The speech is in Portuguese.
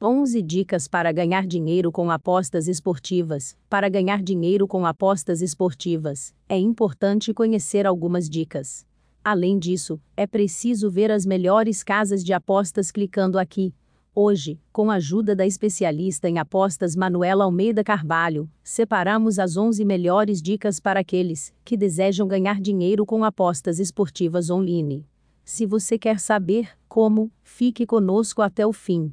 11 dicas para ganhar dinheiro com apostas esportivas. Para ganhar dinheiro com apostas esportivas, é importante conhecer algumas dicas. Além disso, é preciso ver as melhores casas de apostas clicando aqui. Hoje, com a ajuda da especialista em apostas Manuela Almeida Carvalho, separamos as 11 melhores dicas para aqueles que desejam ganhar dinheiro com apostas esportivas online. Se você quer saber como, fique conosco até o fim.